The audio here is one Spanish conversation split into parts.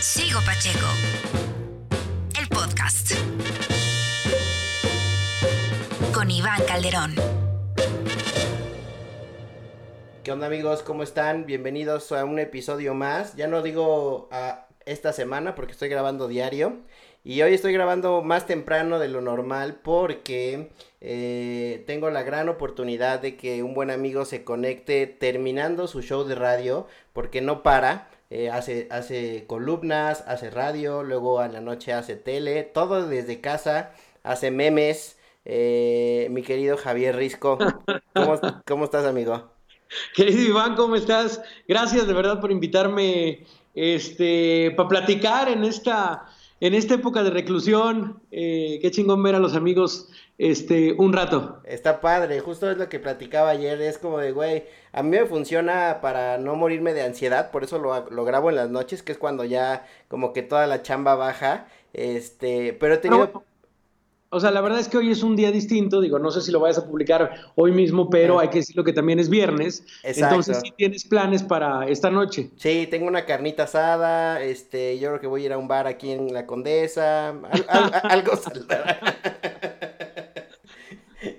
Sigo Pacheco. El podcast. Con Iván Calderón. ¿Qué onda amigos? ¿Cómo están? Bienvenidos a un episodio más. Ya no digo a esta semana porque estoy grabando diario. Y hoy estoy grabando más temprano de lo normal porque eh, tengo la gran oportunidad de que un buen amigo se conecte terminando su show de radio porque no para. Eh, hace, hace columnas, hace radio, luego a la noche hace tele, todo desde casa, hace memes. Eh, mi querido Javier Risco, ¿cómo, ¿cómo estás amigo? Querido Iván, ¿cómo estás? Gracias de verdad por invitarme este, para platicar en esta, en esta época de reclusión. Eh, qué chingón ver a los amigos este, un rato. Está padre, justo es lo que platicaba ayer, es como de, güey, a mí me funciona para no morirme de ansiedad, por eso lo, lo grabo en las noches, que es cuando ya como que toda la chamba baja, este, pero he tenido... O sea, la verdad es que hoy es un día distinto, digo, no sé si lo vayas a publicar hoy mismo, pero hay que decirlo que también es viernes, Exacto. entonces sí tienes planes para esta noche. Sí, tengo una carnita asada, este, yo creo que voy a ir a un bar aquí en La Condesa, al- al- algo saldrá.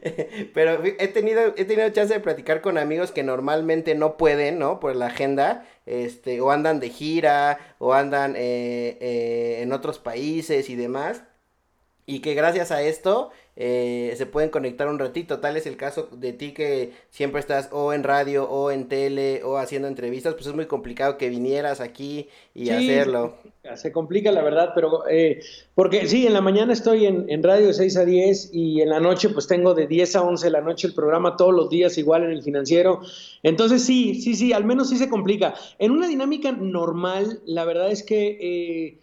Pero he tenido, he tenido chance de platicar con amigos que normalmente no pueden, ¿no? Por la agenda, este, o andan de gira, o andan eh, eh, en otros países y demás. Y que gracias a esto eh, se pueden conectar un ratito. Tal es el caso de ti que siempre estás o en radio o en tele o haciendo entrevistas. Pues es muy complicado que vinieras aquí y Sí, hacerlo. Se complica la verdad, pero eh, porque sí, en la mañana estoy en, en radio de 6 a 10 y en la noche pues tengo de 10 a 11 de la noche el programa todos los días igual en el financiero. Entonces sí, sí, sí, al menos sí se complica. En una dinámica normal, la verdad es que eh,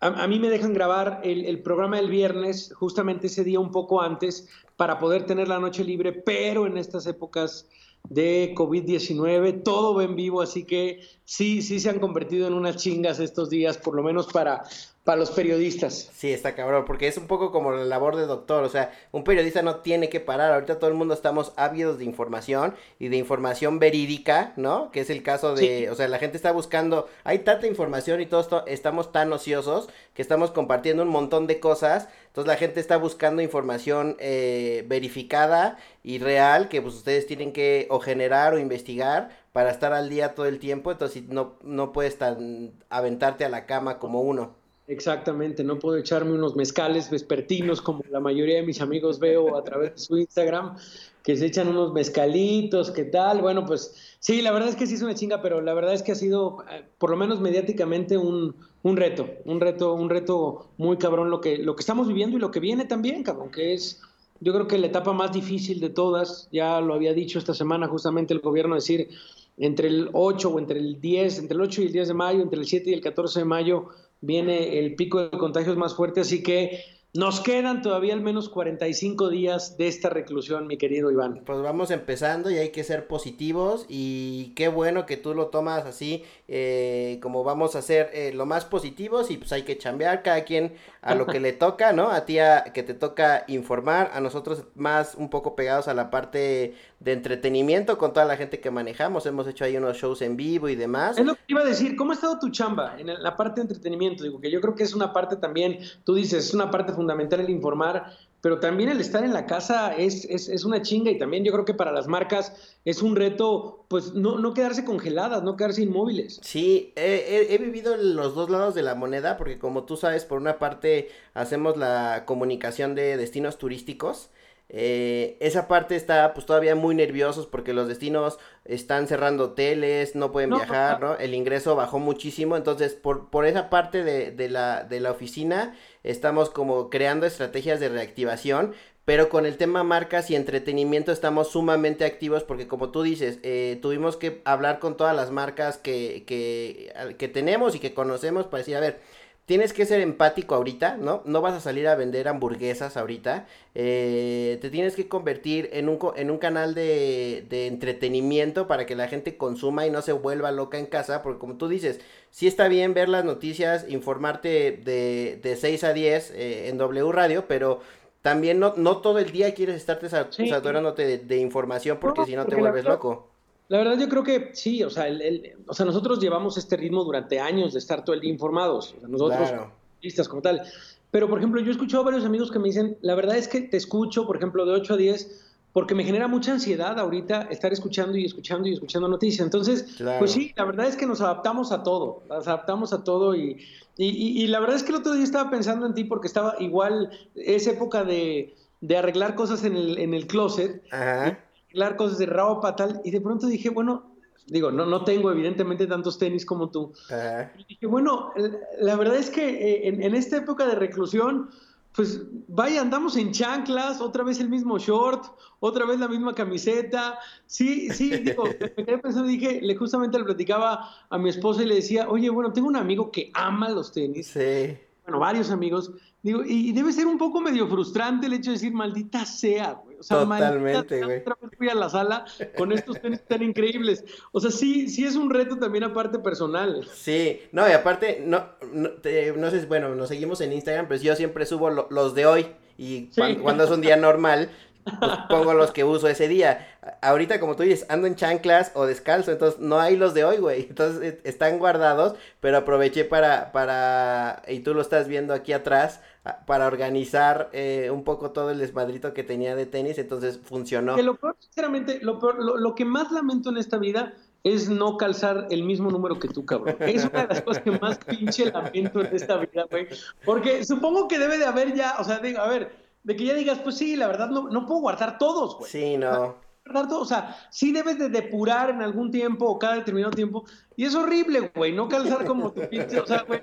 a, mí me dejan grabar el, el programa del viernes justamente ese día un poco antes para poder tener la noche libre, pero en estas épocas de COVID-19, todo va en vivo, así que sí, sí se han convertido en unas chingas estos días, por lo menos para, para los periodistas. Sí, está cabrón, porque es un poco como la labor de doctor, o sea, un periodista no tiene que parar, ahorita todo el mundo estamos ávidos de información y de información verídica, ¿no? Que es el caso de, Sí. o sea, la gente está buscando, hay tanta información y todos to- estamos tan ociosos que estamos compartiendo un montón de cosas, entonces la gente está buscando información eh, verificada y real que pues ustedes tienen que o generar o investigar para estar al día todo el tiempo, entonces no, no puedes tan aventarte a la cama como uno. Exactamente, no puedo echarme unos mezcales vespertinos como la mayoría de mis amigos veo a través de su Instagram, que se echan unos mezcalitos, ¿qué tal? Bueno, pues sí, la verdad es que sí es una chinga, pero la verdad es que ha sido, eh, por lo menos mediáticamente, un, un reto, un reto, un reto muy cabrón lo que, lo que estamos viviendo y lo que viene también, cabrón, que es, yo creo que la etapa más difícil de todas, ya lo había dicho esta semana justamente el gobierno, decir, entre el 8 o entre el 10, entre el 8 y el 10 de mayo, entre el 7 y el 14 de mayo, viene el pico de contagios más fuerte, así que nos quedan todavía al menos 45 días de esta reclusión, mi querido Iván. Pues vamos empezando y hay que ser positivos y qué bueno que tú lo tomas así eh, como vamos a ser eh, lo más positivos y pues hay que chambear cada quien a lo que le toca, ¿no? A ti a, que te toca informar, a nosotros más un poco pegados a la parte de entretenimiento con toda la gente que manejamos, hemos hecho ahí unos shows en vivo y demás. Es lo que iba a decir, ¿cómo ha estado tu chamba en la parte de entretenimiento? Digo que yo creo que es una parte también, tú dices, es una parte fundamental el informar, pero también el estar en la casa es, es, es una chinga y también yo creo que para las marcas es un reto, pues no, no quedarse congeladas, no quedarse inmóviles. Sí, he, he- he vivido en los dos lados de la moneda porque como tú sabes, por una parte hacemos la comunicación de destinos turísticos. Eh, esa parte está pues todavía muy nerviosos porque los destinos están cerrando hoteles, no pueden No, viajar, ¿no? El ingreso bajó muchísimo, entonces por, por esa parte de, de la, de la oficina estamos como creando estrategias de reactivación, pero con el tema marcas y entretenimiento estamos sumamente activos porque como tú dices, eh, tuvimos que hablar con todas las marcas que, que, que tenemos y que conocemos para decir, a ver, tienes que ser empático ahorita, ¿no? No vas a salir a vender hamburguesas ahorita. eh, te tienes que convertir en un, en un canal de, de entretenimiento para que la gente consuma y no se vuelva loca en casa. Porque como tú dices, sí está bien ver las noticias, informarte de, de 6 a 10 eh, en W Radio, pero también no, no todo el día quieres estarte Sí. saturándote de, de información porque No, si no te vuelves loco. La verdad yo creo que sí, o sea, el, o sea, nosotros llevamos este ritmo durante años de estar todo el día informados, o sea, nosotros, listas como tal. Pero, por ejemplo, yo he escuchado a varios amigos que me dicen, la verdad es que te escucho, por ejemplo, de 8 a 10, porque me genera mucha ansiedad ahorita estar escuchando y escuchando y escuchando noticias. Entonces, pues sí, la verdad es que nos adaptamos a todo, nos adaptamos a todo y, y, y, la verdad es que el otro día estaba pensando en ti porque estaba igual, es época de, de arreglar cosas en el, en el closet. Ajá arreglar cosas de ropa, tal, y de pronto dije, bueno, digo, no, no tengo evidentemente tantos tenis como tú. Y dije, bueno, la verdad es que eh, en, esta época de reclusión, pues vaya, andamos en chanclas, otra vez el mismo short, otra vez la misma camiseta. Sí, sí, digo, me quedé pensando, dije, le justamente le platicaba a mi esposa y le decía, oye, bueno, tengo un amigo que ama los tenis. Sí. Bueno, varios amigos. Digo, y, debe ser un poco medio frustrante el hecho de decir, maldita sea, güey. O sea, Totalmente, güey. Otra vez fui a la sala con estos tenis tan increíbles. O sea, sí, sí es un reto también aparte personal. Sí, no, y aparte, no, no, no sé, bueno, nos seguimos en Instagram, pues yo siempre subo los de hoy. Y cuando, es un día normal, pues pongo los que uso ese día. Ahorita, como tú dices, ando en chanclas o descalzo, entonces no hay los de hoy, güey. Entonces e, están guardados, pero aproveché para, para, y tú lo estás viendo aquí atrás, para organizar eh, un poco todo el desmadrito que tenía de tenis, entonces funcionó. Que lo peor, sinceramente, lo, lo, que más lamento en esta vida es no calzar el mismo número que tú, cabrón. Es una de las cosas que más pinche lamento en esta vida, güey. Porque supongo que debe de haber ya, o sea, digo, a ver, de que ya digas, pues sí, la verdad no, no puedo guardar todos, güey. Sí, no. O sea, sí debes de depurar en algún tiempo o cada determinado tiempo. Y es horrible, güey, no calzar como tu pinche. O sea, güey,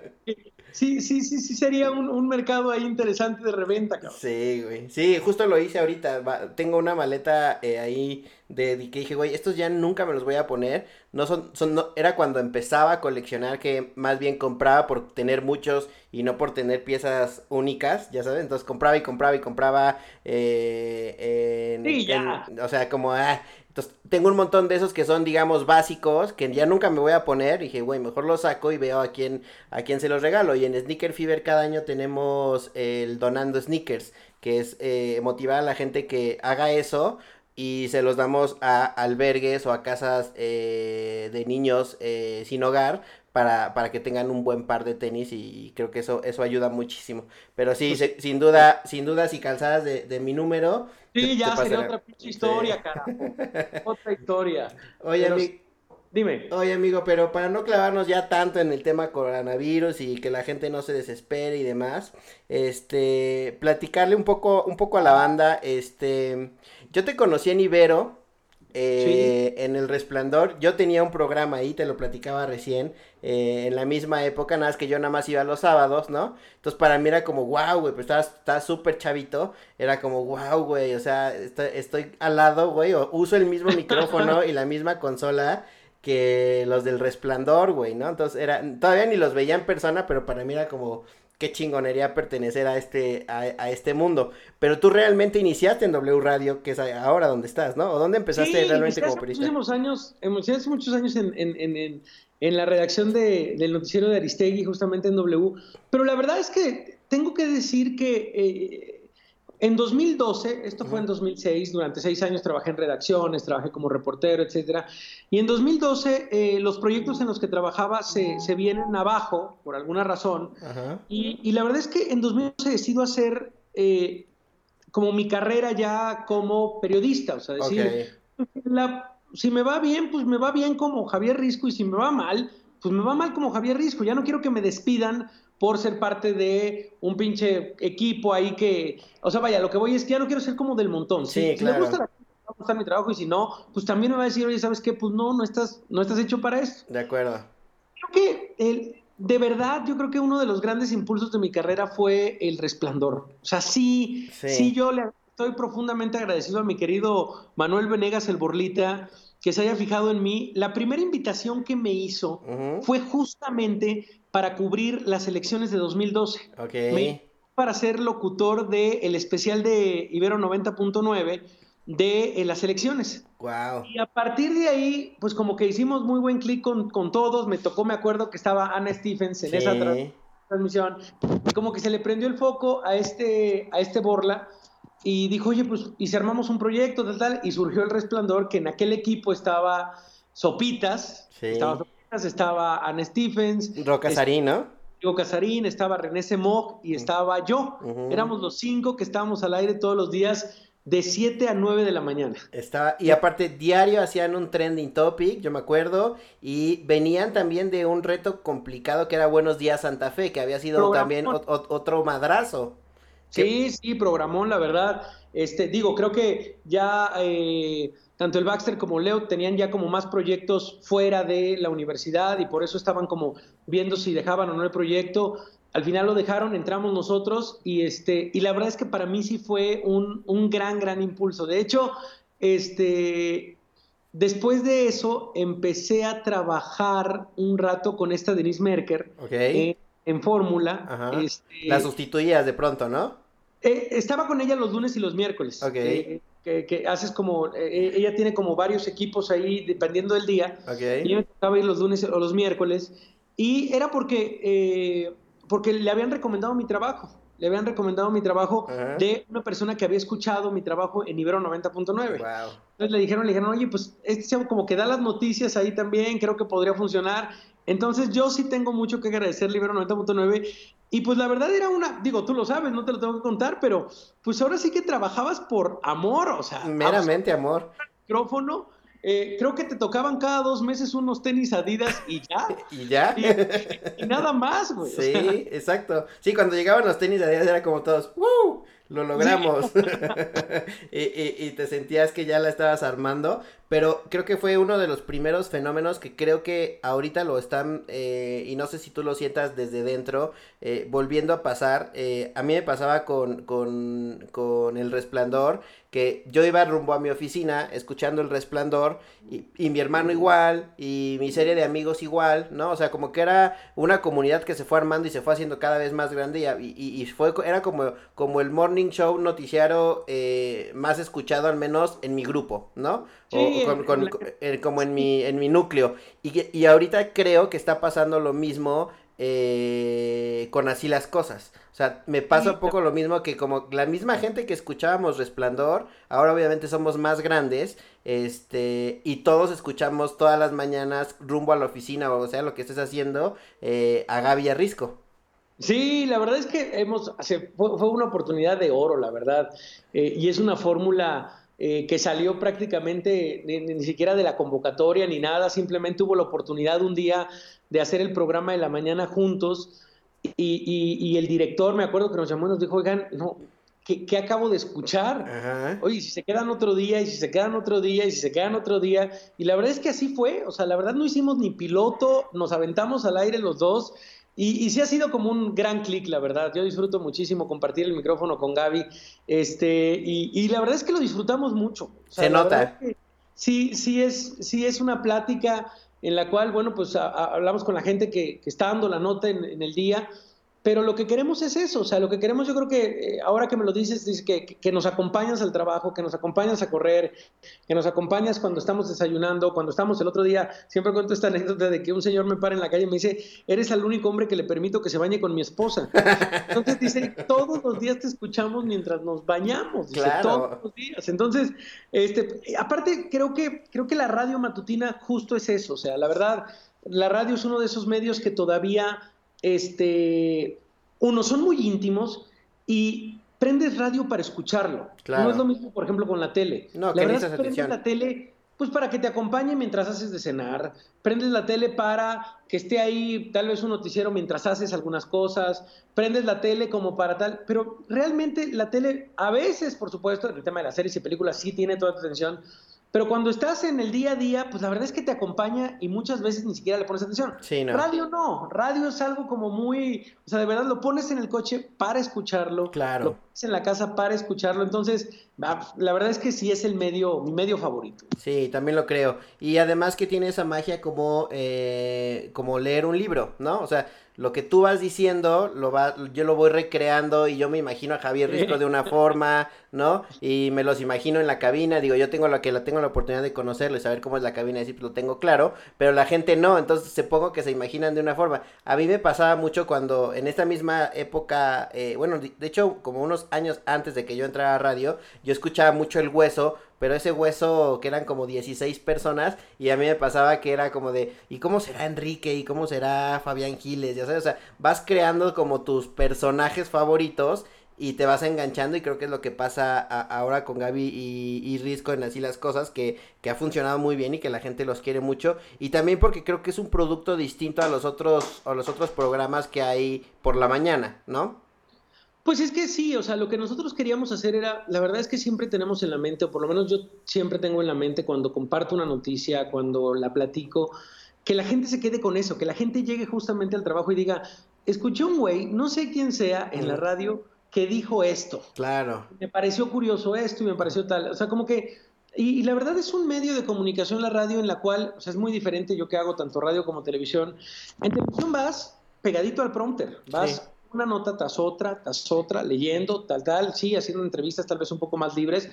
sí, sí, sí, sí sería un, mercado ahí interesante de reventa, cabrón. Sí, güey. Sí, justo lo hice ahorita. tengo una maleta eh, ahí de, que dije, güey, estos ya nunca me los voy a poner. No son, son, no, era cuando empezaba a coleccionar que más bien compraba por tener muchos y no por tener piezas únicas, ya sabes. Entonces compraba y compraba y compraba. Eh, sí, ya. o sea, como, ah, entonces, tengo un montón de esos que son, digamos, básicos, que ya nunca me voy a poner. Y dije, güey, mejor los saco y veo a quién, a quién se los regalo. Y en Sneaker Fever cada año tenemos el donando sneakers, que es eh, motivar a la gente que haga eso y se los damos a albergues o a casas eh, de niños eh, sin hogar para, para que tengan un buen par de tenis y creo que eso, eso ayuda muchísimo. Pero sí, pues sin duda, sin duda, si calzadas de, de mi número. Sí, ya sería otra pinche historia, carajo. otra historia. Oye, amigo. Dime. Oye, amigo, pero para no clavarnos ya tanto en el tema coronavirus y que la gente no se desespere y demás, este, platicarle un poco, un poco a la banda, este, yo te conocí en Ibero, eh, en El Resplandor. Yo tenía un programa ahí, te lo platicaba recién, eh, en la misma época, nada más que yo nada más iba los sábados, ¿no? Entonces para mí era como, wow, güey, pues estaba súper chavito, era como, wow, güey, o sea, estoy, al lado, güey, o uso el mismo micrófono y la misma consola que los del Resplandor, güey, ¿no? Entonces era, todavía ni los veía en persona, pero para mí era como qué chingonería pertenecer a este, a, este mundo. Pero tú realmente iniciaste en W Radio, que es ahora donde estás, ¿no? ¿O dónde empezaste realmente como periodista? Muchísimos años, hace muchos años en, en, en, en la redacción de, del noticiero de Aristegui, justamente en W. Pero la verdad es que tengo que decir que eh, en 2012, esto fue en 2006, durante seis años trabajé en redacciones, trabajé como reportero, etcétera. Y en 2012 eh, los proyectos en los que trabajaba se, se vienen abajo por alguna razón. Y, y, la verdad es que en 2012 decido hacer eh, como mi carrera ya como periodista, o sea, decir, si me va bien, pues me va bien como Javier Risco y si me va mal, pues me va mal como Javier Risco. Ya no quiero que me despidan por ser parte de un pinche equipo ahí que, o sea, vaya, lo que voy es que ya no quiero ser como del montón. Sí, si me gusta va a gustar mi trabajo y si no, pues también me va a decir, oye, ¿sabes qué? Pues no, no estás, no estás hecho para esto. De acuerdo. Creo que el, de verdad, yo creo que uno de los grandes impulsos de mi carrera fue el resplandor. O sea, sí, sí, yo le estoy profundamente agradecido a mi querido Manuel Venegas el Borlita que se haya fijado en mí. La primera invitación que me hizo fue justamente para cubrir las elecciones de 2012. Ok. para ser locutor del el especial de Ibero 90.9 de eh, las elecciones. Wow. Y a partir de ahí, pues como que hicimos muy buen clic con, todos. Me tocó, me acuerdo que estaba Ana Stephens en esa transmisión. Y como que se le prendió el foco a este, a este Borla y dijo, oye, pues, y si armamos un proyecto, tal, tal, y surgió el resplandor que en aquel equipo estaba Sopitas, Sí. estaba Sopitas, estaba Anne Stephens, Roca Sarín, ¿no? Diego Casarín, estaba René Semog y estaba yo. Éramos los cinco que estábamos al aire todos los días de 7 a 9 de la mañana. Estaba, y aparte, diario hacían un trending topic, yo me acuerdo, y venían también de un reto complicado que era Buenos Días Santa Fe, que había sido también ot- otro madrazo. Sí, sí, programón, la verdad. Este, digo, creo que ya eh, tanto el Baxter como Leo tenían ya como más proyectos fuera de la universidad y por eso estaban como viendo si dejaban o no el proyecto. Al final lo dejaron, entramos nosotros y este, y la verdad es que para mí sí fue un, un gran, gran impulso. De hecho, este, después de eso empecé a trabajar un rato con esta Denise Merker eh, en Fórmula. Este, La sustituías de pronto, ¿no? Eh, estaba con ella los lunes y los miércoles. Eh, que, que haces como, eh, ella tiene como varios equipos ahí dependiendo del día. Y yo tocaba ir los lunes o los miércoles. Y era porque, porque le habían recomendado mi trabajo. Le habían recomendado mi trabajo de una persona que había escuchado mi trabajo en Ibero 90.9. Wow. Entonces le dijeron, le dijeron, oye, pues este como que da las noticias ahí también, creo que podría funcionar. Entonces yo sí tengo mucho que agradecer Libero 90.9 y pues la verdad era una, digo, tú lo sabes, no te lo tengo que contar, pero pues ahora sí que trabajabas por amor, o sea, Meramente amor. micrófono, eh, creo que te tocaban cada dos meses unos tenis Adidas y ya, ¿Y ya? y, y nada más, güey. o Sí, sea, exacto. Sí, cuando llegaban los tenis Adidas era como todos, ¡Woo! Lo logramos. y, y- y te sentías que ya la estabas armando. Pero creo que fue uno de los primeros fenómenos que creo que ahorita lo están, eh, y no sé si tú lo sientas desde dentro, eh, volviendo a pasar. Eh, a mí me pasaba con, con, con El Resplandor, que yo iba rumbo a mi oficina escuchando El Resplandor, y, y mi hermano igual, y mi serie de amigos igual, ¿no? O sea, como que era una comunidad que se fue armando y se fue haciendo cada vez más grande, y, y- y fue, era como, como el morning show noticiario eh, más escuchado, al menos en mi grupo, ¿no? O- Sí, o con- en- con- en la- con- eh, como en mi, en mi núcleo. Y, y ahorita creo que está pasando lo mismo eh, con así las cosas. O sea, me pasa un poco lo mismo que como la misma gente que escuchábamos Resplandor, ahora obviamente somos más grandes, este, y todos escuchamos todas las mañanas rumbo a la oficina o sea, lo que estés haciendo, eh, a Gaby Arrisco. Sí, la verdad es que hemos, se- fue, fue una oportunidad de oro, la verdad, Eh, y es una fórmula eh, que salió prácticamente ni, ni siquiera de la convocatoria ni nada, simplemente hubo la oportunidad un día de hacer el programa de la mañana juntos y, y- y el director, me acuerdo que nos llamó y nos dijo, oigan, no, ¿qué, qué acabo de escuchar? Ajá. Oye, si se quedan otro día, y si se quedan otro día, y si se quedan otro día. Y la verdad es que así fue. O sea, la verdad no hicimos ni piloto, nos aventamos al aire los dos. Y, y sí ha sido como un gran clic, la verdad. Yo disfruto muchísimo compartir el micrófono con Gaby. Este, y, y la verdad es que lo disfrutamos mucho. O sea, Se nota. verdad es que sí, sí es, sí es una plática en la cual, bueno, pues a- a- hablamos con la gente que, que está dando la nota en, en el día. Pero lo que queremos es eso, o sea, lo que queremos yo creo que eh, ahora que me lo dices, dices que, que nos acompañas al trabajo, que nos acompañas a correr, que nos acompañas cuando estamos desayunando, cuando estamos el otro día, siempre cuento esta anécdota de que un señor me para en la calle y me dice, eres el único hombre que le permito que se bañe con mi esposa. Entonces dice, todos los días te escuchamos mientras nos bañamos, dice, Claro. todos los días. Entonces, este, aparte creo que, creo que la radio matutina justo es eso, o sea, la verdad, la radio es uno de esos medios que todavía, este, uno, son muy íntimos y prendes radio para escucharlo. Claro. No es lo mismo, por ejemplo, con la tele. No, la que verdad necesitas es que prendes atención. la tele pues para que te acompañe mientras haces de cenar, prendes la tele para que esté ahí tal vez un noticiero mientras haces algunas cosas, prendes la tele como para tal, pero realmente la tele a veces, por supuesto, el tema de las series y películas sí tiene toda tu atención, pero cuando estás en el día a día, pues la verdad es que te acompaña y muchas veces ni siquiera le pones atención. Sí, no. Radio no, radio es algo como muy, o sea, de verdad lo pones en el coche para escucharlo, Claro. lo en la casa para escucharlo, entonces ah, la verdad es que sí es el medio, mi medio favorito. Sí, también lo creo. Y además que tiene esa magia como, eh, como leer un libro, ¿no? O sea, lo que tú vas diciendo, lo va, yo lo voy recreando y yo me imagino a Javier Risco de una forma, ¿no? Y me los imagino en la cabina, digo, yo tengo la que la tengo la oportunidad de conocerlo y saber cómo es la cabina, decir, lo tengo claro, pero la gente no, entonces supongo que se imaginan de una forma. A mí me pasaba mucho cuando en esta misma época, eh, bueno, de hecho, como unos años antes de que yo entrara a radio, yo escuchaba mucho el hueso pero ese hueso que eran como 16 personas y a mí me pasaba que era como de, ¿y cómo será Enrique? ¿Y cómo será Fabián Giles? Ya sabes, o sea, vas creando como tus personajes favoritos y te vas enganchando y creo que es lo que pasa ahora con Gaby y, y, Risco en así las cosas que, que, ha funcionado muy bien y que la gente los quiere mucho y también porque creo que es un producto distinto a los otros a los otros programas que hay por la mañana, ¿no? Pues es que sí, o sea, lo que nosotros queríamos hacer era, la verdad es que siempre tenemos en la mente, o por lo menos yo siempre tengo en la mente cuando comparto una noticia, cuando la platico, que la gente se quede con eso, que la gente llegue justamente al trabajo y diga, escuché un güey, no sé quién sea, en la radio que dijo esto. Claro. Me pareció curioso esto y me pareció tal. O sea, como que. Y, la verdad es un medio de comunicación la radio en la cual, o sea, es muy diferente yo que hago tanto radio como televisión. En televisión vas pegadito al prompter, vas una nota tras otra, tras otra, leyendo, tal, tal, sí, haciendo entrevistas tal vez un poco más libres.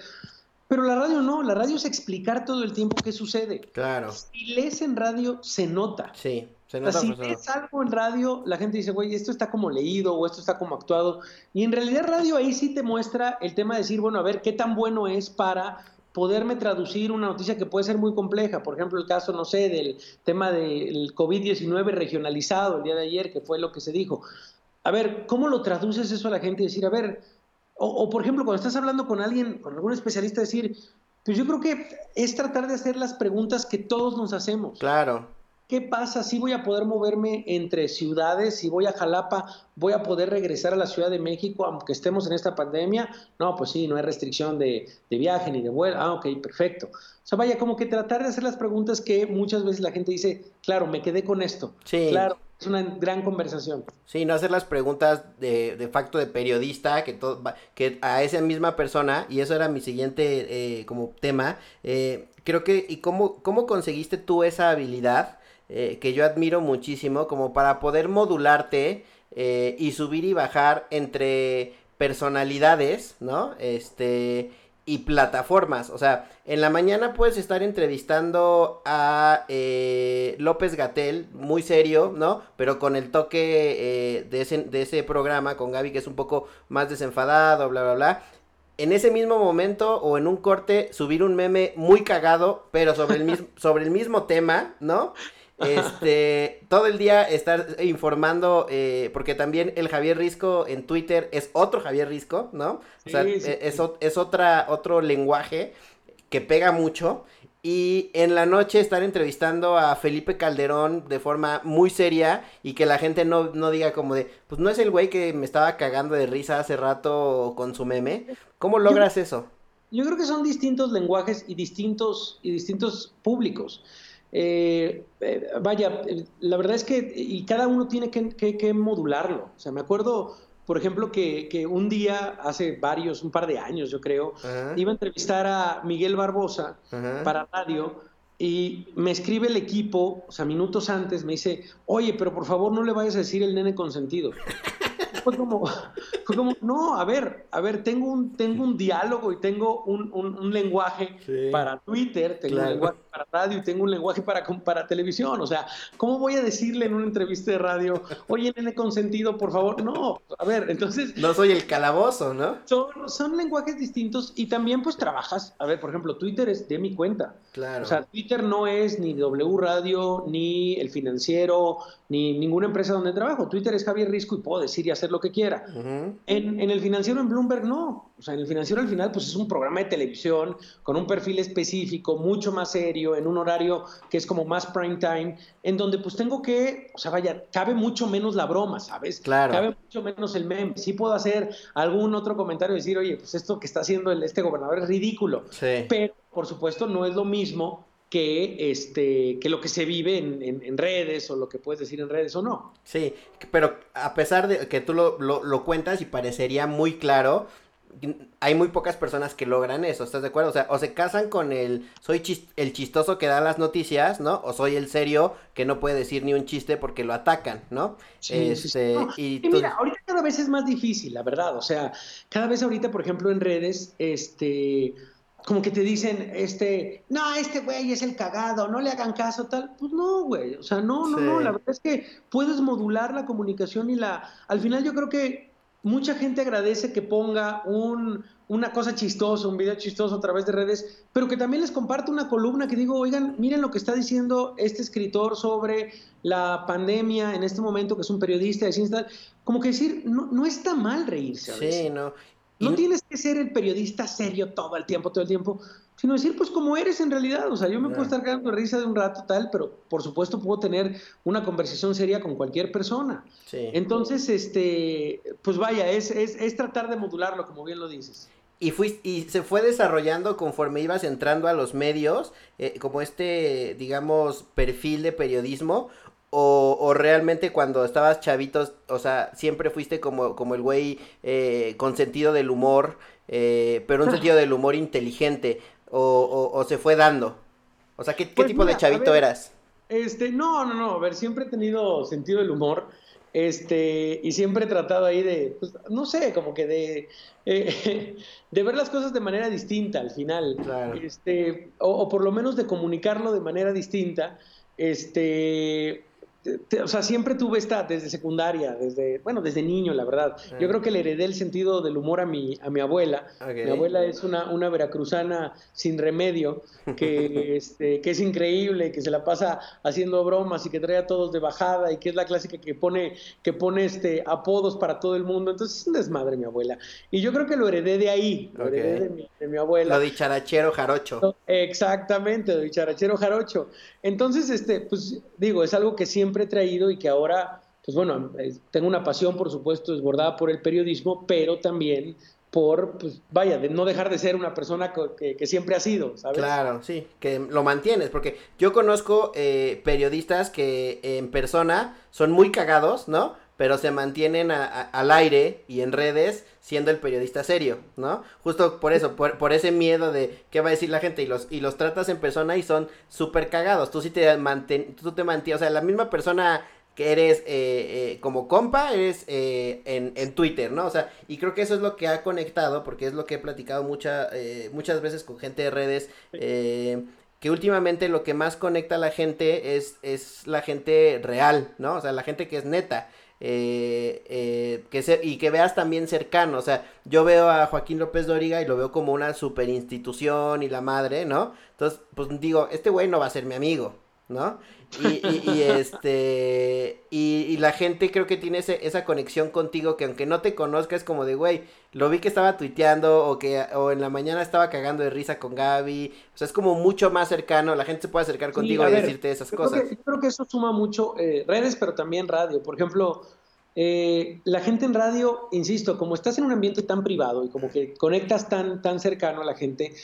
Pero la radio no, la radio es explicar todo el tiempo qué sucede. Claro. Si lees en radio, se nota. Sí si ves algo en radio, la gente dice, güey, esto está como leído o esto está como actuado. Y en realidad radio ahí sí te muestra el tema de decir, bueno, a ver, ¿qué tan bueno es para poderme traducir una noticia que puede ser muy compleja? Por ejemplo, el caso, no sé, del tema del COVID-19 regionalizado el día de ayer, que fue lo que se dijo. A ver, ¿cómo lo traduces eso a la gente decir, a ver, o, o por ejemplo, cuando estás hablando con alguien, con algún especialista, decir, pues yo creo que es tratar de hacer las preguntas que todos nos hacemos. Claro ¿Qué pasa si voy a poder moverme entre ciudades? Si voy a Jalapa, ¿voy a poder regresar a la Ciudad de México aunque estemos en esta pandemia? No, pues sí, no hay restricción de, viaje ni de vuelo. Ah, ok, perfecto. O sea, vaya, como que tratar de hacer las preguntas que muchas veces la gente dice, claro, me quedé con esto. Sí. Claro, es una gran conversación. Sí, no hacer las preguntas de, de facto de periodista, que, todo, que a esa misma persona, y eso era mi siguiente eh, como tema, eh, creo que, ¿y cómo, cómo conseguiste tú esa habilidad? Eh, que yo admiro muchísimo, como para poder modularte eh, y subir y bajar entre personalidades, ¿no? Este, y plataformas. O sea, en la mañana puedes estar entrevistando a eh, López Gatel, muy serio, ¿no? Pero con el toque de, ese, de ese programa con Gaby, que es un poco más desenfadado, bla, bla, bla en ese mismo momento o en un corte subir un meme muy cagado, pero sobre el mismo, sobre el mismo tema, ¿no? Este, todo el día estar informando, eh, porque también el Javier Risco en Twitter es otro Javier Risco, ¿no? o sea, e, Es, es, otra, otro lenguaje que pega mucho. Y en la noche estar entrevistando a Felipe Calderón de forma muy seria y que la gente no, no diga como de, pues no es el güey que me estaba cagando de risa hace rato con su meme. ¿Cómo logras eso? Yo creo que son distintos lenguajes y distintos, y distintos públicos. Eh, eh, vaya, la verdad es que y cada uno tiene que, modularlo. O sea, me acuerdo, por ejemplo, que, un día, hace varios, un par de años yo creo, iba a entrevistar a Miguel Barbosa para radio y me escribe el equipo, o sea, minutos antes, me dice, oye, pero por favor no le vayas a decir el nene consentido. fue como, fue como, no, a ver, a ver, tengo un, tengo un diálogo y tengo un, un, lenguaje para Twitter, tengo un lenguaje para radio y tengo un lenguaje para, para televisión. O sea, ¿cómo voy a decirle en una entrevista de radio, oye, nene consentido, por favor? No, a ver, entonces... No soy el calabozo, ¿no? Son, son lenguajes distintos y también pues trabajas, a ver, por ejemplo, Twitter es de mi cuenta. Claro. O sea, Twitter no es ni W Radio, ni El Financiero, ni ninguna empresa donde trabajo. Twitter es Javier Risco y puedo decir y hacer lo que quiera. en, en, el financiero en Bloomberg no. O sea, en el financiero al final pues es un programa de televisión con un perfil específico, mucho más serio, en un horario que es como más prime time, en donde pues tengo que, o sea, vaya, cabe mucho menos la broma, ¿sabes? Claro. Cabe mucho menos el meme. Sí puedo hacer algún otro comentario y decir, oye, pues esto que está haciendo el, este gobernador es ridículo. Sí. Pero, por supuesto, no es lo mismo que, este, que lo que se vive en, redes o lo que puedes decir en redes o no. Sí, pero a pesar de que tú lo, lo, cuentas y parecería muy claro, hay muy pocas personas que logran eso, ¿estás de acuerdo? O sea, o se casan con el soy el chistoso que da las noticias, ¿no? O soy el serio que no puede decir ni un chiste porque lo atacan, ¿no? Sí, este, Y, mira, ahorita cada vez es más difícil, la verdad. O sea, cada vez ahorita, por ejemplo, en redes, este como que te dicen, este, no, este güey es el cagado, no le hagan caso, tal. Pues no, güey. O sea, no, no, no. La verdad es que puedes modular la comunicación y la. Al final, yo creo que mucha gente agradece que ponga un, una cosa chistosa, un video chistoso a través de redes, pero que también les comparto una columna que digo, oigan, miren lo que está diciendo este escritor sobre la pandemia en este momento, que es un periodista de ciencia, como que decir, no, no está mal reírse. Sí, no. No tienes que ser el periodista serio todo el tiempo, todo el tiempo, sino decir, pues como eres en realidad. O sea, yo me puedo estar cagando de risa de un rato, tal, pero por supuesto puedo tener una conversación seria con cualquier persona. Sí. Entonces, este, pues vaya, es, es, es tratar de modularlo, como bien lo dices. Y, fui, y se fue desarrollando conforme ibas entrando a los medios, eh, como este, digamos, perfil de periodismo, o, o, realmente cuando estabas chavitos, o sea, siempre fuiste como, como el güey eh, con sentido del humor, eh, pero un sentido del humor inteligente, o, o, se fue dando? O sea, ¿qué, qué pues tipo de chavito eras? Este, no, no, no, a ver, siempre he tenido sentido del humor, este, y siempre he tratado ahí de, pues, no sé, como que de, eh, de ver las cosas de manera distinta al final, este, o, o por lo menos de comunicarlo de manera distinta, este, o sea, siempre tuve esta desde secundaria, desde, bueno, desde niño, la verdad. Yo creo que le heredé el sentido del humor a mi, a mi abuela. Mi abuela es una, una veracruzana sin remedio, que, este, que es increíble, que se la pasa haciendo bromas y que trae a todos de bajada y que es la clásica que pone, que pone este, apodos para todo el mundo. Entonces es un desmadre mi abuela. Y yo creo que lo heredé de ahí, lo heredé de mi, de mi abuela. Lo dicharachero jarocho. Exactamente, lo dicharachero jarocho. Entonces, este, pues digo, es algo que siempre traído y que ahora, pues bueno, tengo una pasión, por supuesto, desbordada por el periodismo, pero también por, pues vaya, de no dejar de ser una persona que, siempre ha sido, ¿sabes? Claro, sí, que lo mantienes, porque yo conozco eh, periodistas que en persona son muy cagados, ¿no? Pero se mantienen al aire y en redes siendo el periodista serio, ¿no? Justo por eso, por, ese miedo de qué va a decir la gente y los, y los tratas en persona y son súper cagados. Tú sí te, manten, tú te mantienes, o sea, la misma persona que eres eh, eh, como compa, eres eh, en, en, Twitter, ¿no? O sea, y creo que eso es lo que ha conectado, porque es lo que he platicado mucha, muchas veces con gente de redes, que últimamente lo que más conecta a la gente es, es la gente real, ¿no? O sea, la gente que es neta. Eh, eh, que se, y que veas también cercano, o sea, yo veo a Joaquín López Dóriga y lo veo como una super institución y la madre, ¿no? Entonces, pues digo, este güey no va a ser mi amigo, ¿no? Y, este, y, la gente creo que tiene esa conexión contigo que aunque no te conozca es como de, güey, lo vi que estaba tuiteando o que o en la mañana estaba cagando de risa con Gaby, o sea, es como mucho más cercano, la gente se puede acercar contigo y decirte esas cosas. Creo que, creo que eso suma mucho eh, redes, pero también radio. Por ejemplo, eh, la gente en radio, insisto, como estás en un ambiente tan privado y como que conectas tan, tan cercano a la gente,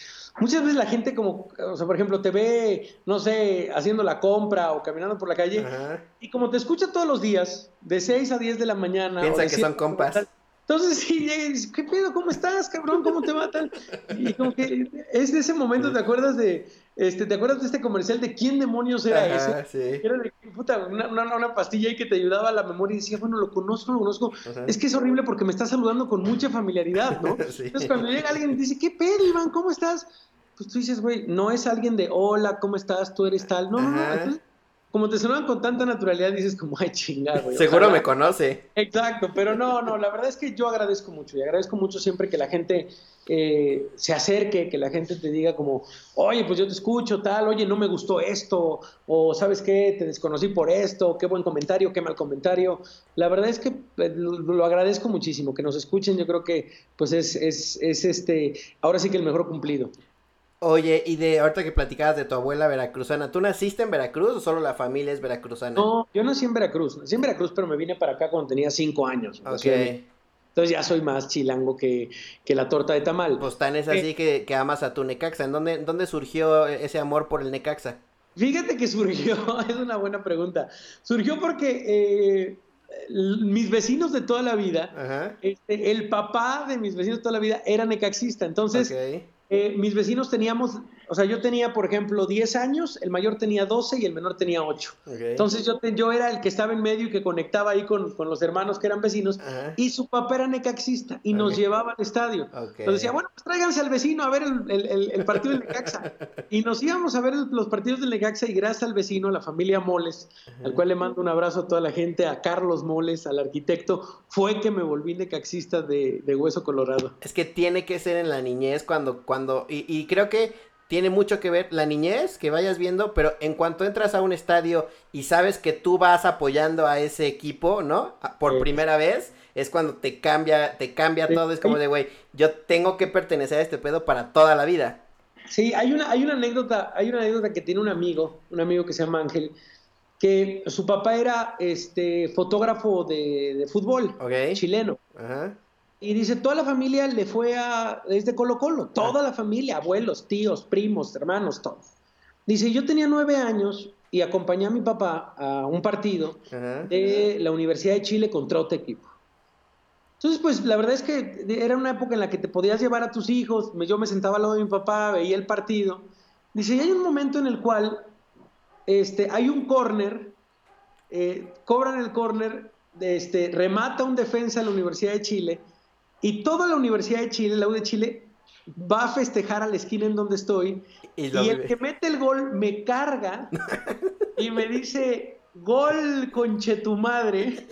muchas veces la gente como, o sea, por ejemplo, te ve, no sé, haciendo la compra o caminando por la calle y como te escucha todos los días, de 6 a 10 de la mañana. Piensa que son compas. Entonces sí, ¿qué pedo? ¿Cómo estás, cabrón? ¿Cómo te va Y como que es de ese momento, ¿te acuerdas de, este, ¿te acuerdas de este comercial de quién demonios era ese? Sí. Era de, puta, una, una, una, pastilla ahí que te ayudaba a la memoria y decía, bueno, lo conozco, lo conozco. Es que es horrible porque me está saludando con mucha familiaridad, ¿no? sí. Entonces cuando llega alguien y dice, ¿qué pedo, Iván? ¿Cómo estás? Pues tú dices, güey, no es alguien de, hola, ¿cómo estás? Tú eres tal. No, no, no. Como te sonaban con tanta naturalidad, dices como, ay, chingada, güey. Seguro me conoce. Exacto, pero no, no, la verdad es que yo agradezco mucho y agradezco mucho siempre que la gente eh, se acerque, que la gente te diga como, oye, pues yo te escucho, tal, oye, no me gustó esto, o sabes qué, te desconocí por esto, qué buen comentario, qué mal comentario. La verdad es que lo, lo agradezco muchísimo, que nos escuchen, yo creo que pues es, es, es este, ahora sí que el mejor cumplido. Oye, y de ahorita que platicabas de tu abuela veracruzana, ¿tú naciste en Veracruz o solo la familia es veracruzana? No, yo nací en Veracruz, nací en Veracruz, pero me vine para acá cuando tenía cinco años. Okay. Entonces ya soy más chilango que, que la torta de tamal. Pues tan es así que, que, amas a tu Necaxa. ¿En dónde, dónde surgió ese amor por el Necaxa? Fíjate que surgió, es una buena pregunta. Surgió porque eh, mis vecinos de toda la vida, este, el papá de mis vecinos de toda la vida era necaxista. Entonces, okay eh, mis vecinos teníamos o sea, yo tenía, por ejemplo, 10 años, el mayor tenía 12 y el menor tenía 8. Entonces yo, yo era el que estaba en medio y que conectaba ahí con, con los hermanos que eran vecinos y su papá era necaxista y nos llevaba al estadio. Entonces decía, bueno, pues tráiganse al vecino a ver el, el, partido del Necaxa. Y nos íbamos a ver los partidos del Necaxa y gracias al vecino, la familia Moles, al cual le mando un abrazo a toda la gente, a Carlos Moles, al arquitecto, fue que me volví necaxista de, de hueso colorado. Es que tiene que ser en la niñez cuando, cuando, y, y creo que tiene mucho que ver la niñez que vayas viendo, pero en cuanto entras a un estadio y sabes que tú vas apoyando a ese equipo, ¿no? Por primera vez, es cuando te cambia, te cambia todo, es como de, güey, yo tengo que pertenecer a este pedo para toda la vida. Sí, hay una, hay una anécdota, hay una anécdota que tiene un amigo, un amigo que se llama Ángel, que su papá era este fotógrafo de, fútbol, chileno. Ajá. Y dice, toda la familia le fue a, desde Colo Colo, toda la familia, abuelos, tíos, primos, hermanos, todos. Dice, yo tenía nueve años y acompañé a mi papá a un partido de la Universidad de Chile contra otro equipo. Entonces, pues la verdad es que era una época en la que te podías llevar a tus hijos, yo me sentaba al lado de mi papá, veía el partido. Dice, y hay un momento en el cual este, hay un córner, eh, cobran el córner, este, remata un defensa de la Universidad de Chile y toda la Universidad de Chile, la U de Chile, va a festejar a la esquina en donde estoy. Y, el que mete el gol me carga y me dice, gol conche tu madre.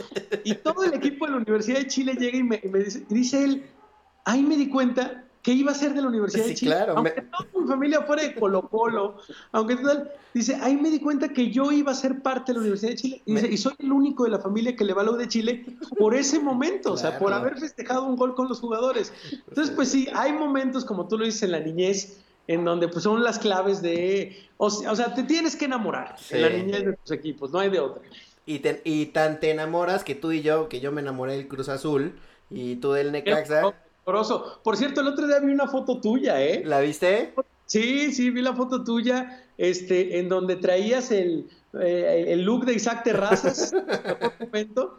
Y todo el equipo de la Universidad de Chile llega y me, dice, y dice él, ahí me di cuenta ¿qué iba a ser de la Universidad de Chile? Claro, aunque toda mi familia fuera de Colo Colo, aunque tal, dice, ahí me di cuenta que yo iba a ser parte de la Universidad de Chile, y, dice, y soy el único de la familia que le va a de Chile por ese momento, o sea, por haber festejado un gol con los jugadores. Entonces, pues sí, hay momentos, como tú lo dices, en la niñez, en donde pues son las claves de, o sea, te tienes que enamorar en la niñez de tus equipos, no hay de otra. Y, y tan te enamoras que tú y yo, que yo me enamoré del Cruz Azul, y tú del Necaxa. Por cierto, el otro día vi una foto tuya, ¿eh? ¿La viste? Sí, sí, vi la foto tuya, este, en donde traías el, eh, el look de Isaac Terrazas, momento,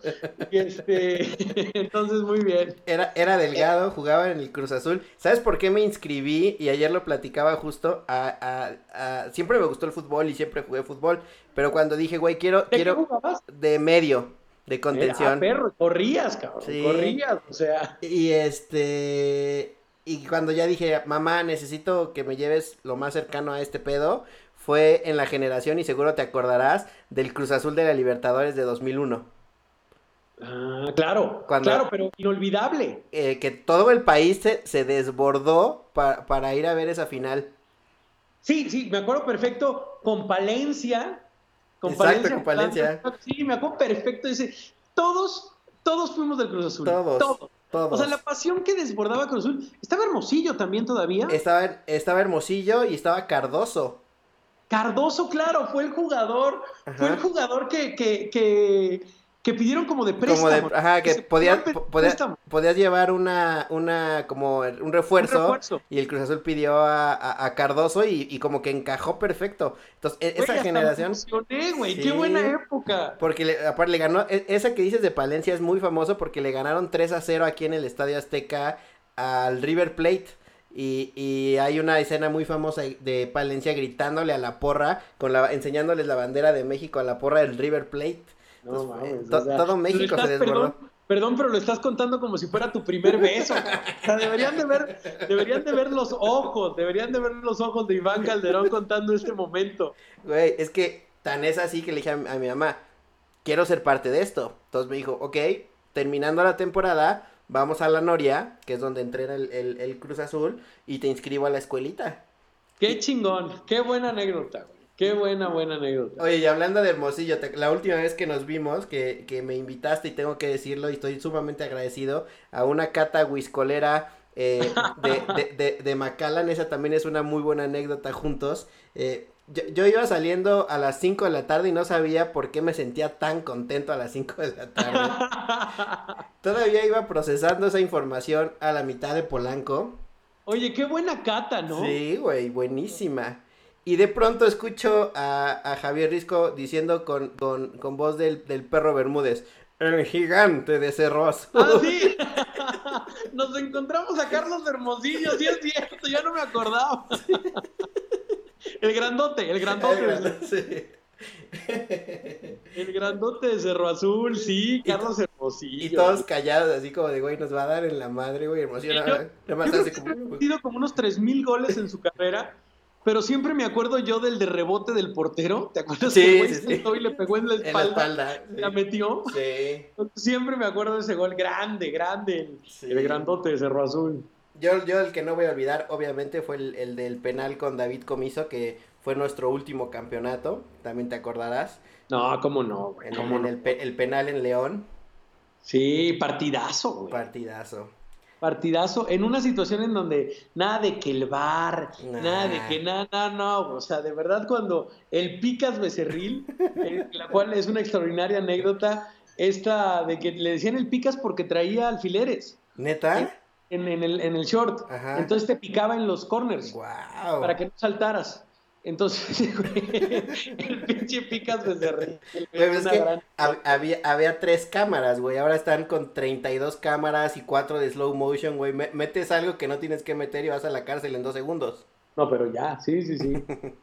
y este, entonces muy bien. Era, era delgado, jugaba en el Cruz Azul. ¿Sabes por qué me inscribí? Y ayer lo platicaba justo, a, a, siempre me gustó el fútbol y siempre jugué fútbol, pero cuando dije, güey, quiero, ¿De quiero, de medio de contención. perro, corrías, cabrón, corrías, o sea. Y este, y cuando ya dije, mamá, necesito que me lleves lo más cercano a este pedo, fue en la generación, y seguro te acordarás, del Cruz Azul de la Libertadores de 2001. Ah, claro, claro, pero inolvidable. Eh, que todo el país se, desbordó para ir a ver esa final. Sí, sí, me acuerdo perfecto con Palencia, con Exacto, con Palencia. Sí, me acuerdo perfecto. Dice, todos, todos fuimos del Cruz Azul. Todos. Todos. O sea, la pasión que desbordaba Cruz Azul. Estaba Hermosillo también todavía. Estaba, estaba Hermosillo y estaba Cardoso. Cardoso, claro, fue el jugador, fue el jugador que, que, que, que pidieron como de préstamo. Como de, ajá, que, podías, podías, llevar una, una, como un refuerzo, y el Cruz Azul pidió a, a, Cardoso y, y, como que encajó perfecto. Entonces, e, esa generación. güey, qué buena época. Porque le, aparte le ganó, e, esa que dices de Palencia es muy famoso porque le ganaron 3 a 0 aquí en el Estadio Azteca al River Plate. Y, y, hay una escena muy famosa de Palencia gritándole a la porra, con la, enseñándoles la bandera de México a la porra del River Plate. Todo México se desbordó. Perdón, pero lo estás contando como si fuera tu primer beso. O sea, deberían de ver, deberían de ver los ojos, deberían de ver los ojos de Iván Calderón contando este momento. Güey, es que tan es así que le dije a, mi mamá, quiero ser parte de esto. Entonces me dijo, ok, terminando la temporada, vamos a la Noria, que es donde entrena el, el Cruz Azul, y te inscribo a la escuelita. Qué chingón, qué buena anécdota, güey. Qué buena, buena anécdota. Oye, y hablando de Hermosillo, la última vez que nos vimos, que, que, me invitaste y tengo que decirlo y estoy sumamente agradecido a una cata whiscolera eh, de, de, de, de Macallan, esa también es una muy buena anécdota juntos. Eh, yo, yo, iba saliendo a las 5 de la tarde y no sabía por qué me sentía tan contento a las 5 de la tarde. Todavía iba procesando esa información a la mitad de Polanco. Oye, qué buena cata, ¿no? Sí, güey, buenísima. Y de pronto escucho a, Javier Risco diciendo con, con, voz del, perro Bermúdez, el gigante de Cerros. Ah, sí. Nos encontramos a Carlos Hermosillo, sí es cierto, ya no me acordaba. el grandote, el grandote. El grandote de Cerro Azul, sí, Carlos Hermosillo. Y todos callados, así como de, güey, nos va a dar en la madre, güey, emocionado. Yo, como... Ha como unos 3.000 goles en su carrera, pero siempre me acuerdo yo del de rebote del portero. ¿Te acuerdas sí, que sí, y le pegó en la espalda? En la, espalda, la metió. Sí. Siempre me acuerdo de ese gol grande, grande, el, grandote de Cerro Azul. Yo, yo el que no voy a olvidar, obviamente, fue el, el del penal con David Comiso, que fue nuestro último campeonato, también te acordarás. No, cómo no, güey. En, el, el, penal en León. Sí, partidazo, güey. Partidazo. Partidazo, en una situación en donde nada de que el bar, nada de que nada, no, no, o sea, de verdad cuando el Picas Becerril, eh, la cual es una extraordinaria anécdota, esta de que le decían el Picas porque traía alfileres. ¿Neta? En, el, en el short. Entonces te picaba en los corners. Wow. Para que no saltaras. Entonces, el pinche picas desde es que había, había tres cámaras, güey. Ahora están con 32 cámaras y cuatro de slow motion, güey. Metes algo que no tienes que meter y vas a la cárcel en dos segundos. No, pero ya, sí, sí, sí.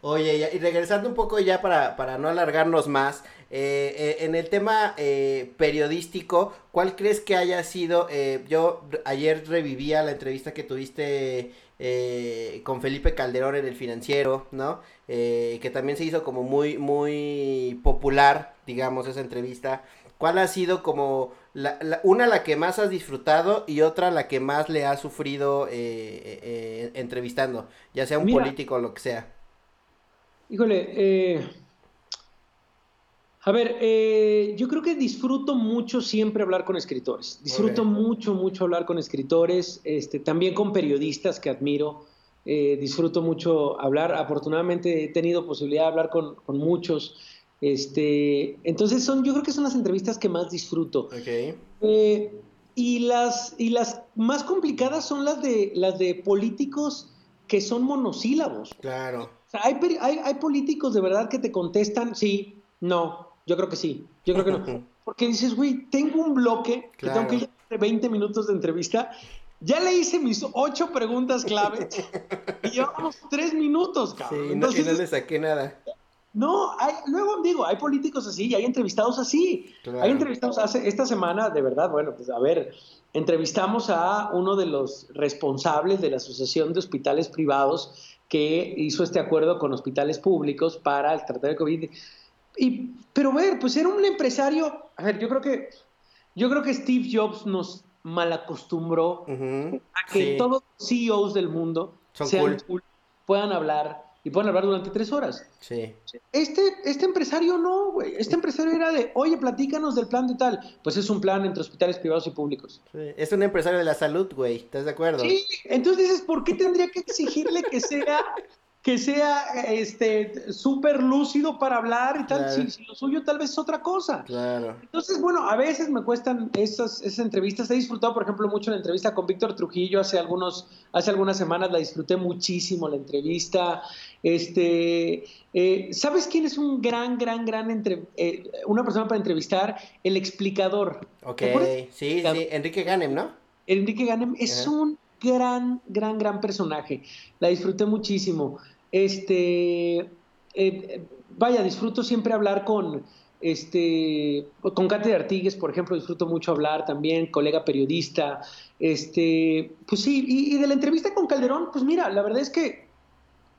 Oye, y regresando un poco ya para, para no alargarnos más, eh, eh, en el tema eh, periodístico, ¿cuál crees que haya sido? yo ayer revivía la entrevista que tuviste eh, con Felipe Calderón en el financiero, ¿no? Eh, que también se hizo como muy, muy popular, digamos, esa entrevista. ¿Cuál ha sido como la, una la que más has disfrutado y otra la que más le ha sufrido eh, entrevistando, ya sea un político o lo que sea? Híjole, a ver, eh, yo creo que disfruto mucho siempre hablar con escritores. Disfruto mucho, mucho hablar con escritores, este, también con periodistas que admiro. Eh, disfruto mucho hablar. Afortunadamente he tenido posibilidad de hablar con, muchos. Este, entonces son, yo creo que son las entrevistas que más disfruto. Eh, y las, y las más complicadas son las de, las de políticos que son monosílabos. Claro. hay, hay, hay políticos de verdad que te contestan sí, no, yo creo que sí, yo creo que no. Porque dices, güey, tengo un bloque que tengo que ir de 20 minutos de entrevista. Ya le hice mis ocho preguntas clave y llevamos tres minutos, cabrón. Sí, Entonces, no, le saqué nada. No, hay, luego digo, hay políticos así y hay entrevistados así. Hay entrevistados hace, esta semana, de verdad, bueno, pues a ver, entrevistamos a uno de los responsables de la Asociación de Hospitales Privados que hizo este acuerdo con hospitales públicos para el tratamiento de COVID. Y, pero ver, pues era un empresario, a ver, yo creo que, yo creo que Steve Jobs nos malacostumbró a que todos los CEOs del mundo puedan hablar y puedan hablar durante tres horas. Sí. Este, este empresario no, güey. Este empresario era de, oye, platícanos del plan de tal. Pues es un plan entre hospitales privados y públicos. Sí. Es un empresario de la salud, güey. ¿Estás de acuerdo? Sí. Entonces dices, ¿por qué tendría que exigirle que sea que sea este súper lúcido para hablar y tal, si, lo suyo tal vez es otra cosa. Claro. Entonces, bueno, a veces me cuestan esas, esas entrevistas. He disfrutado, por ejemplo, mucho la entrevista con Víctor Trujillo hace algunos, hace algunas semanas, la disfruté muchísimo la entrevista. Este, eh, ¿sabes quién es un gran, gran, gran entre, eh, una persona para entrevistar? El explicador. Ok, sí, sí, Enrique Ganem, ¿no? Enrique Ganem es un gran, gran, gran personaje. La disfruté muchísimo. Este, eh, vaya, disfruto siempre hablar con, este, con Katy Artigues, por ejemplo, disfruto mucho hablar también, colega periodista, este, pues sí, y, de la entrevista con Calderón, pues mira, la verdad es que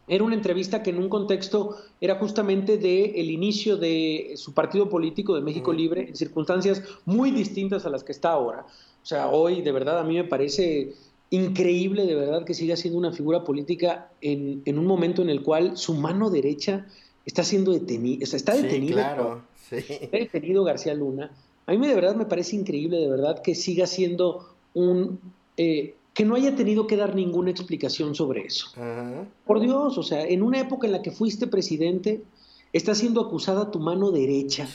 era una entrevista que en un contexto era justamente de el inicio de su partido político de México Libre, en circunstancias muy distintas a las que está ahora. O sea, hoy de verdad a mí me parece increíble de verdad que siga siendo una figura política en, en un momento en el cual su mano derecha está siendo detenida, está detenido. claro, Está detenido García Luna. A mí de verdad me parece increíble de verdad que siga siendo un... Eh, que no haya tenido que dar ninguna explicación sobre eso. Por Dios, o sea, en una época en la que fuiste presidente, está siendo acusada tu mano derecha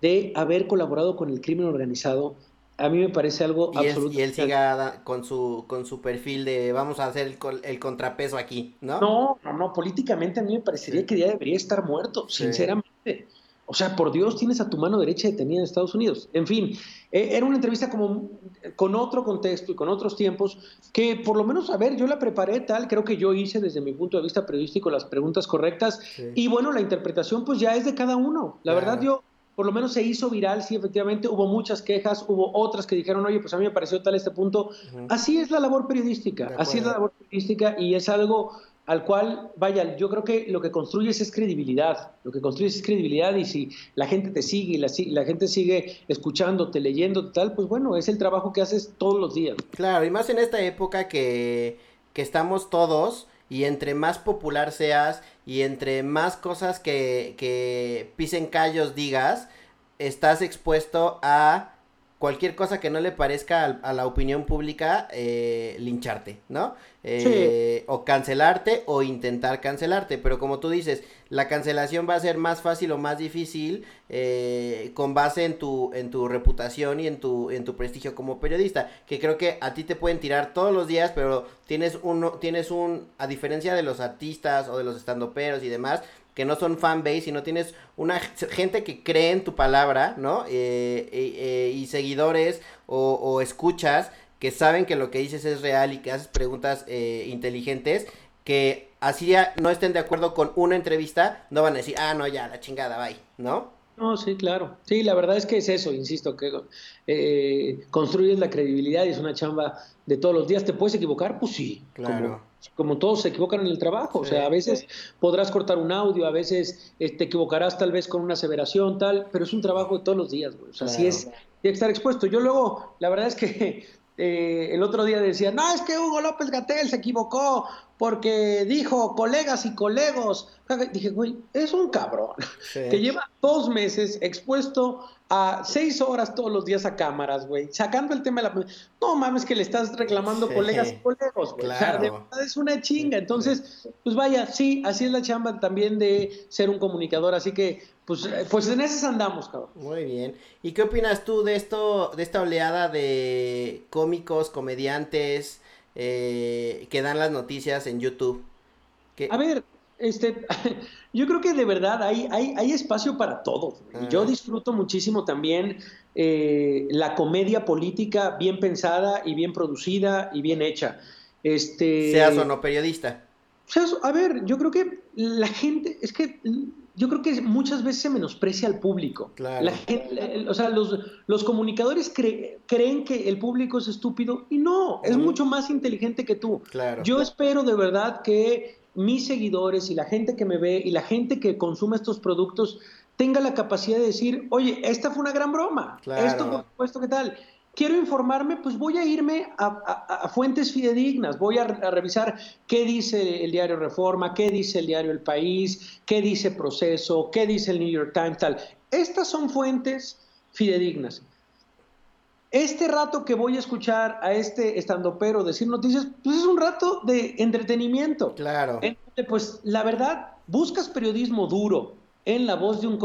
de haber colaborado con el crimen organizado, a mí me parece algo absolutamente... y él siga con su, con su perfil de vamos a hacer el, contrapeso aquí, ¿no? No, no, no, políticamente a mí me parecería que ya debería estar muerto, sinceramente. O sea, por Dios, tienes a tu mano derecha detenida en Estados Unidos. En fin, eh, era una entrevista como con otro contexto y con otros tiempos que por lo menos, a ver, yo la preparé tal, creo que yo hice desde mi punto de vista periodístico las preguntas correctas y bueno, la interpretación pues ya es de cada uno. La verdad yo por lo menos se hizo viral, sí, efectivamente, hubo muchas quejas, hubo otras que dijeron, oye, pues a mí me pareció tal este punto. Así es la labor periodística, así es la labor periodística y es algo al cual, vaya, yo creo que lo que construyes es credibilidad, lo que construyes es credibilidad y si la gente te sigue y la, la gente sigue escuchándote, leyendo tal, pues bueno, es el trabajo que haces todos los días. Claro, y más en esta época que, que estamos todos y entre más popular seas y entre más cosas que, que pisen callos digas, estás expuesto a cualquier cosa que no le parezca a, la opinión pública, eh, lincharte, ¿no? Eh, o cancelarte o intentar cancelarte. Pero como tú dices, la cancelación va a ser más fácil o más difícil eh, con base en tu, en tu reputación y en tu, en tu prestigio como periodista. Que creo que a ti te pueden tirar todos los días, pero tienes uno, tienes un, a diferencia de los artistas o de los estandoperos y demás, que no son fanbase, sino tienes una gente que cree en tu palabra, ¿no? Eh, eh, eh, y seguidores o, escuchas que saben que lo que dices es real y que haces preguntas inteligentes, que así ya no estén de acuerdo con una entrevista, no van a decir, ah, no, ya, la chingada, bye, ¿no? No, sí, claro. Sí, la verdad es que es eso, insisto, que construyes la credibilidad y es una chamba de todos los días. ¿Te puedes equivocar? Pues sí. Claro como todos se equivocan en el trabajo, o sea, a veces podrás cortar un audio, a veces eh, te equivocarás tal vez con una aseveración, tal, pero es un trabajo de todos los días, güey. o sea, así es, tiene que estar expuesto. Yo luego, la verdad es que eh, el otro día decía, no, es que Hugo López Gatel se equivocó porque dijo colegas y colegos. Dije, güey, es un cabrón que lleva dos meses expuesto a seis horas todos los días a cámaras, güey, sacando el tema de la... No mames que le estás reclamando colegas y colegos, güey. O sea, de verdad es una chinga. Entonces, pues vaya, sí, así es la chamba también de ser un comunicador. Así que, pues, eh, pues en esas andamos, cabrón. Muy bien. ¿Y qué opinas tú de esto, de esta oleada de cómicos, comediantes eh, que dan las noticias en YouTube? A ver, este, yo creo que de verdad hay, hay, hay espacio para todo. Yo disfruto muchísimo también eh, la comedia política bien pensada y bien producida y bien hecha. Este, Seas o no periodista. a ver, yo creo que la gente, es que yo creo que muchas veces se menosprecia al público. Claro. La gente, o sea, los, los comunicadores creen que el público es estúpido y no, es mucho más inteligente que tú. Claro. Yo espero de verdad que mis seguidores y la gente que me ve y la gente que consume estos productos tenga la capacidad de decir, oye, esta fue una gran broma, esto por supuesto, ¿qué tal? Quiero informarme, pues voy a irme a, fuentes fidedignas, voy a, revisar qué dice el diario Reforma, qué dice el diario El País, qué dice Proceso, qué dice el New York Times, tal. Estas son fuentes fidedignas este rato que voy a escuchar a este estandopero decir noticias, pues es un rato de entretenimiento. Claro. pues la verdad, buscas periodismo duro en la voz de un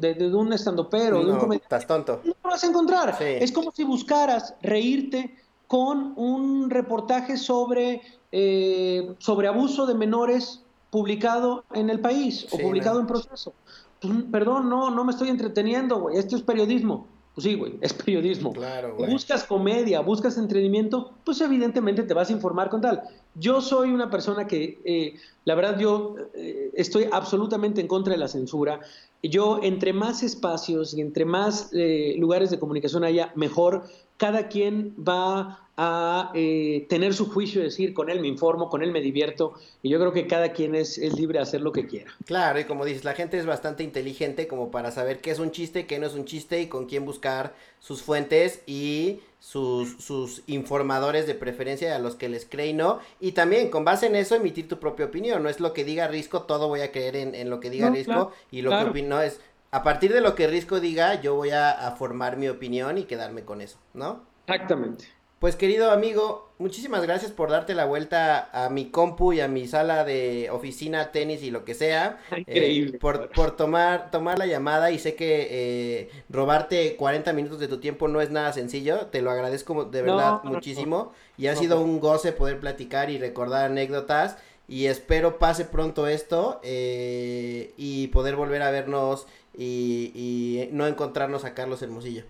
de, de, un estandopero, de un. Estás tonto. No lo vas a encontrar. Es como si buscaras reírte con un reportaje sobre, eh, sobre abuso de menores publicado en el país o publicado en proceso. Pues, perdón, no, no me estoy entreteniendo, güey. Esto es periodismo. Pues sí, güey, es periodismo. Claro, Buscas comedia, buscas entretenimiento, pues evidentemente te vas a informar con tal. Yo soy una persona que, eh, la verdad, yo eh, estoy absolutamente en contra de la censura. Yo, entre más espacios y entre más eh, lugares de comunicación haya, mejor. Cada quien va a eh, tener su juicio y decir, con él me informo, con él me divierto, y yo creo que cada quien es, es, libre de hacer lo que quiera. Claro, y como dices, la gente es bastante inteligente como para saber qué es un chiste, qué no es un chiste y con quién buscar sus fuentes y sus, sus informadores de preferencia a los que les cree y no, y también con base en eso emitir tu propia opinión, no es lo que diga Risco, todo voy a creer en, lo que diga Risco, y lo que opino es, a partir de lo que Risco diga, yo voy a, a formar mi opinión y quedarme con eso, ¿no? Exactamente. Pues querido amigo, muchísimas gracias por darte la vuelta a mi compu y a mi sala de oficina, tenis y lo que sea. Increíble. Eh, por, por tomar, tomar la llamada y sé que eh, robarte 40 minutos de tu tiempo no es nada sencillo. Te lo agradezco de verdad muchísimo. y ha sido un goce poder platicar y recordar anécdotas. Y espero pase pronto esto. Eh, y poder volver a vernos y, y no encontrarnos a Carlos Hermosillo.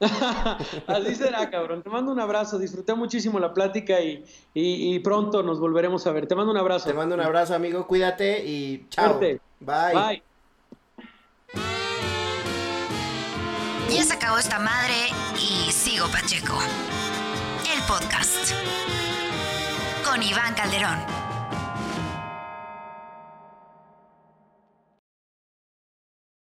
Así será, cabrón. Te mando un abrazo. Disfruté muchísimo la plática y, y, y, pronto nos volveremos a ver. Te mando un abrazo. Te mando un abrazo, amigo. Cuídate y chao. Bye. Bye. Ya se acabó esta madre y sigo Pacheco. El podcast con Iván Calderón.